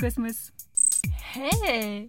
Cosmos. Hey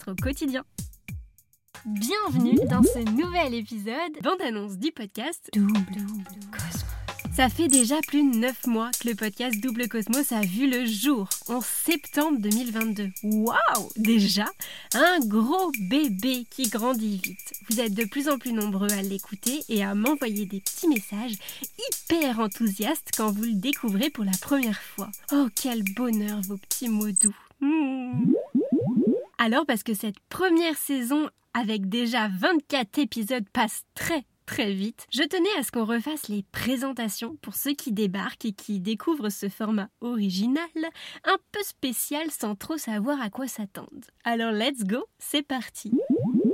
au quotidien. Bienvenue dans ce nouvel épisode bande-annonce du podcast Double Cosmos. Ça fait déjà plus de 9 mois que le podcast Double Cosmos a vu le jour, en septembre 2022. Waouh Déjà Un gros bébé qui grandit vite. Vous êtes de plus en plus nombreux à l'écouter et à m'envoyer des petits messages hyper enthousiastes quand vous le découvrez pour la première fois. Oh, quel bonheur vos petits mots doux. Mmh. Alors parce que cette première saison avec déjà 24 épisodes passe très très vite, je tenais à ce qu'on refasse les présentations pour ceux qui débarquent et qui découvrent ce format original, un peu spécial sans trop savoir à quoi s'attendre. Alors let's go, c'est parti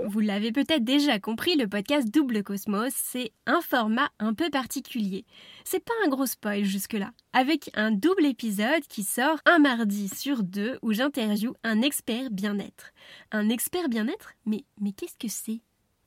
vous l'avez peut-être déjà compris, le podcast Double Cosmos, c'est un format un peu particulier. C'est pas un gros spoil jusque-là. Avec un double épisode qui sort un mardi sur deux où j'interviewe un expert bien-être. Un expert bien-être? Mais, mais qu'est-ce que c'est?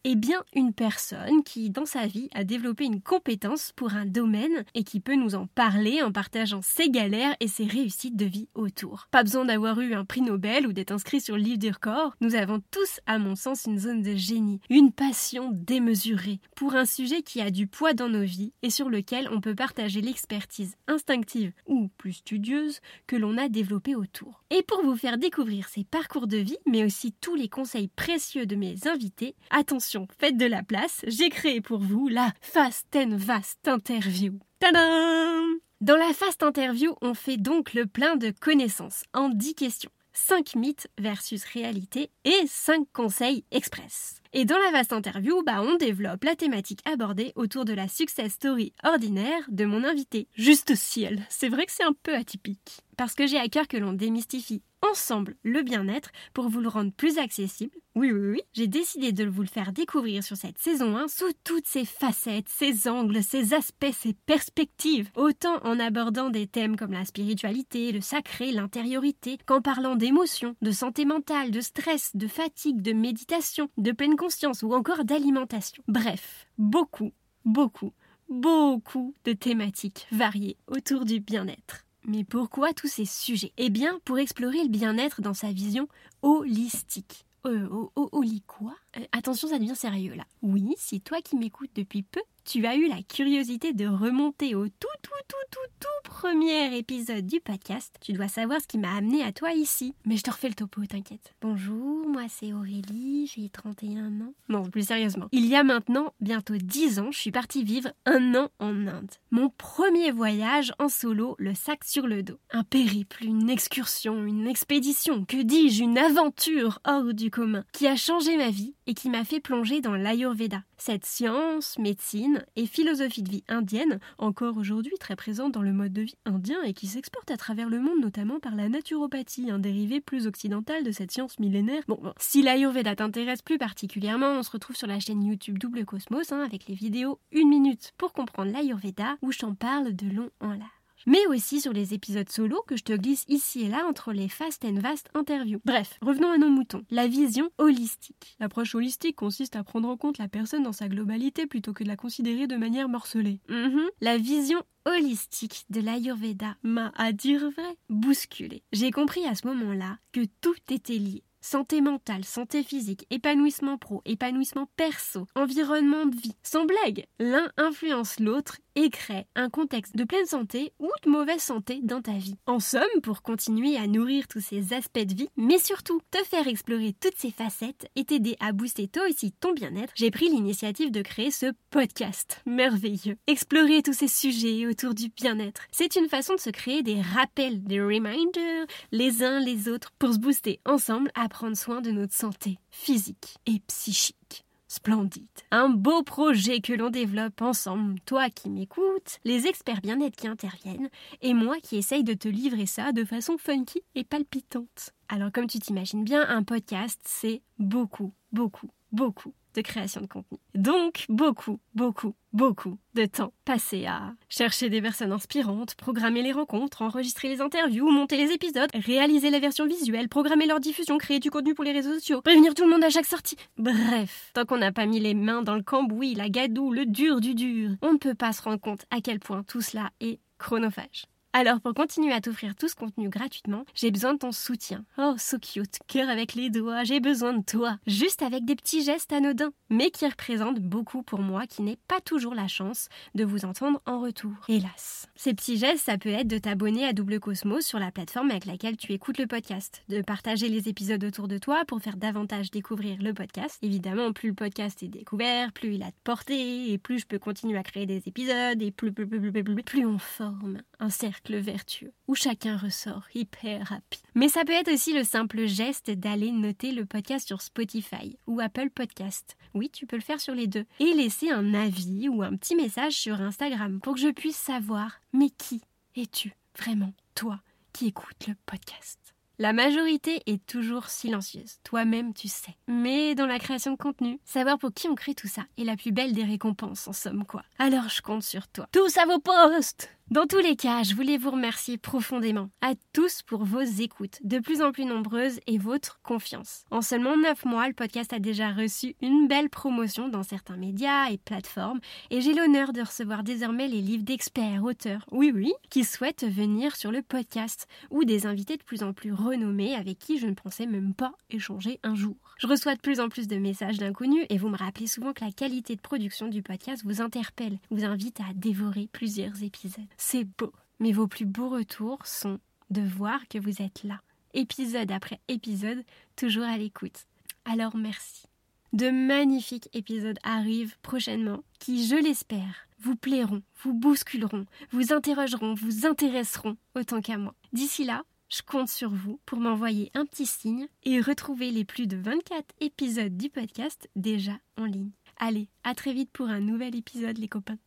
Eh bien, une personne qui, dans sa vie, a développé une compétence pour un domaine et qui peut nous en parler en partageant ses galères et ses réussites de vie autour. Pas besoin d'avoir eu un prix Nobel ou d'être inscrit sur le livre du record, nous avons tous, à mon sens, une zone de génie, une passion démesurée pour un sujet qui a du poids dans nos vies et sur lequel on peut partager l'expertise instinctive ou plus studieuse que l'on a développée autour. Et pour vous faire découvrir ces parcours de vie, mais aussi tous les conseils précieux de mes invités, attention faites de la place, j'ai créé pour vous la Fast and Vast Interview. Tadam Dans la Fast Interview, on fait donc le plein de connaissances en 10 questions. 5 mythes versus réalité et 5 conseils express. Et dans la vaste interview, bah, on développe la thématique abordée autour de la success story ordinaire de mon invité. Juste ciel, c'est vrai que c'est un peu atypique. Parce que j'ai à cœur que l'on démystifie ensemble le bien-être pour vous le rendre plus accessible. Oui, oui, oui, j'ai décidé de vous le faire découvrir sur cette saison 1 sous toutes ses facettes, ses angles, ses aspects, ses perspectives. Autant en abordant des thèmes comme la spiritualité, le sacré, l'intériorité, qu'en parlant d'émotions, de santé mentale, de stress, de fatigue, de méditation, de pleine conscience ou encore d'alimentation. Bref, beaucoup, beaucoup, beaucoup de thématiques variées autour du bien-être. Mais pourquoi tous ces sujets? Eh bien, pour explorer le bien-être dans sa vision holistique. Euh, holi quoi euh, Attention, ça devient sérieux là. Oui, si toi qui m'écoutes depuis peu, tu as eu la curiosité de remonter au tout, tout, tout, tout, tout premier épisode du podcast, tu dois savoir ce qui m'a amené à toi ici. Mais je te refais le topo, t'inquiète. Bonjour, moi c'est Aurélie, j'ai 31 ans. Non, plus sérieusement. Il y a maintenant bientôt 10 ans, je suis partie vivre un an en Inde. Mon premier voyage en solo, le sac sur le dos. Un périple, une excursion, une expédition, que dis-je, une aventure hors du commun, qui a changé ma vie et qui m'a fait plonger dans l'Ayurveda. Cette science, médecine et philosophie de vie indienne, encore aujourd'hui très présente dans le mode de vie indien et qui s'exporte à travers le monde notamment par la naturopathie, un dérivé plus occidental de cette science millénaire. Bon, si l'Ayurveda t'intéresse plus particulièrement, on se retrouve sur la chaîne YouTube Double Cosmos hein, avec les vidéos une minute pour comprendre l'Ayurveda où je parle de long en large mais aussi sur les épisodes solo que je te glisse ici et là entre les fast and vast interviews. Bref, revenons à nos moutons. La vision holistique. L'approche holistique consiste à prendre en compte la personne dans sa globalité plutôt que de la considérer de manière morcelée. Mhm. La vision holistique de l'Ayurveda m'a, à dire vrai, bousculé. J'ai compris à ce moment-là que tout était lié santé mentale, santé physique, épanouissement pro, épanouissement perso, environnement de vie. Sans blague, l'un influence l'autre et crée un contexte de pleine santé ou de mauvaise santé dans ta vie. En somme, pour continuer à nourrir tous ces aspects de vie, mais surtout te faire explorer toutes ces facettes et t'aider à booster toi aussi ton bien-être, j'ai pris l'initiative de créer ce podcast merveilleux. Explorer tous ces sujets autour du bien-être. C'est une façon de se créer des rappels, des reminders, les uns les autres, pour se booster ensemble à prendre soin de notre santé physique et psychique. Splendide. Un beau projet que l'on développe ensemble, toi qui m'écoutes, les experts bien-être qui interviennent, et moi qui essaye de te livrer ça de façon funky et palpitante. Alors comme tu t'imagines bien, un podcast, c'est beaucoup, beaucoup, beaucoup de création de contenu. Donc, beaucoup, beaucoup, beaucoup de temps passé à chercher des personnes inspirantes, programmer les rencontres, enregistrer les interviews, monter les épisodes, réaliser la version visuelle, programmer leur diffusion, créer du contenu pour les réseaux sociaux, prévenir tout le monde à chaque sortie. Bref, tant qu'on n'a pas mis les mains dans le cambouis, la gadoue, le dur du dur, on ne peut pas se rendre compte à quel point tout cela est chronophage. Alors pour continuer à t'offrir tout ce contenu gratuitement, j'ai besoin de ton soutien. Oh, so cute, cœur avec les doigts, j'ai besoin de toi. Juste avec des petits gestes anodins, mais qui représentent beaucoup pour moi qui n'ai pas toujours la chance de vous entendre en retour. Hélas. Ces petits gestes, ça peut être de t'abonner à Double Cosmos sur la plateforme avec laquelle tu écoutes le podcast, de partager les épisodes autour de toi pour faire davantage découvrir le podcast. Évidemment, plus le podcast est découvert, plus il a de portée, et plus je peux continuer à créer des épisodes, et plus, plus, plus, plus, plus, plus on forme un vertueux, où chacun ressort hyper rapide. Mais ça peut être aussi le simple geste d'aller noter le podcast sur Spotify ou Apple Podcast. Oui, tu peux le faire sur les deux. Et laisser un avis ou un petit message sur Instagram pour que je puisse savoir, mais qui es-tu vraiment, toi, qui écoutes le podcast? La majorité est toujours silencieuse, toi-même tu sais. Mais dans la création de contenu, savoir pour qui on crée tout ça est la plus belle des récompenses en somme quoi. Alors je compte sur toi. Tous à vos postes dans tous les cas, je voulais vous remercier profondément à tous pour vos écoutes, de plus en plus nombreuses, et votre confiance. En seulement 9 mois, le podcast a déjà reçu une belle promotion dans certains médias et plateformes, et j'ai l'honneur de recevoir désormais les livres d'experts, auteurs, oui oui, qui souhaitent venir sur le podcast, ou des invités de plus en plus renommés avec qui je ne pensais même pas échanger un jour. Je reçois de plus en plus de messages d'inconnus, et vous me rappelez souvent que la qualité de production du podcast vous interpelle, vous invite à dévorer plusieurs épisodes. C'est beau. Mais vos plus beaux retours sont de voir que vous êtes là, épisode après épisode, toujours à l'écoute. Alors merci. De magnifiques épisodes arrivent prochainement qui, je l'espère, vous plairont, vous bousculeront, vous interrogeront, vous intéresseront autant qu'à moi. D'ici là, je compte sur vous pour m'envoyer un petit signe et retrouver les plus de 24 épisodes du podcast déjà en ligne. Allez, à très vite pour un nouvel épisode les copains.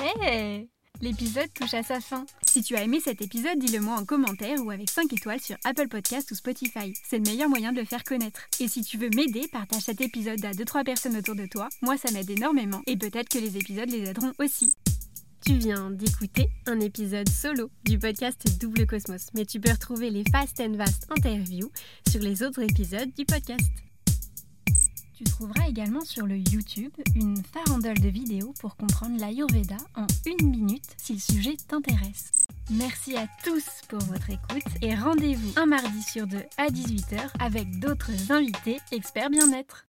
Hey L'épisode touche à sa fin. Si tu as aimé cet épisode, dis-le moi en commentaire ou avec 5 étoiles sur Apple Podcast ou Spotify. C'est le meilleur moyen de le faire connaître. Et si tu veux m'aider, partage cet épisode à 2-3 personnes autour de toi. Moi, ça m'aide énormément. Et peut-être que les épisodes les aideront aussi. Tu viens d'écouter un épisode solo du podcast Double Cosmos, mais tu peux retrouver les Fast and Vast interviews sur les autres épisodes du podcast. Tu trouveras également sur le YouTube une farandole de vidéos pour comprendre l'Ayurveda en une minute si le sujet t'intéresse. Merci à tous pour votre écoute et rendez-vous un mardi sur deux à 18h avec d'autres invités experts bien-être.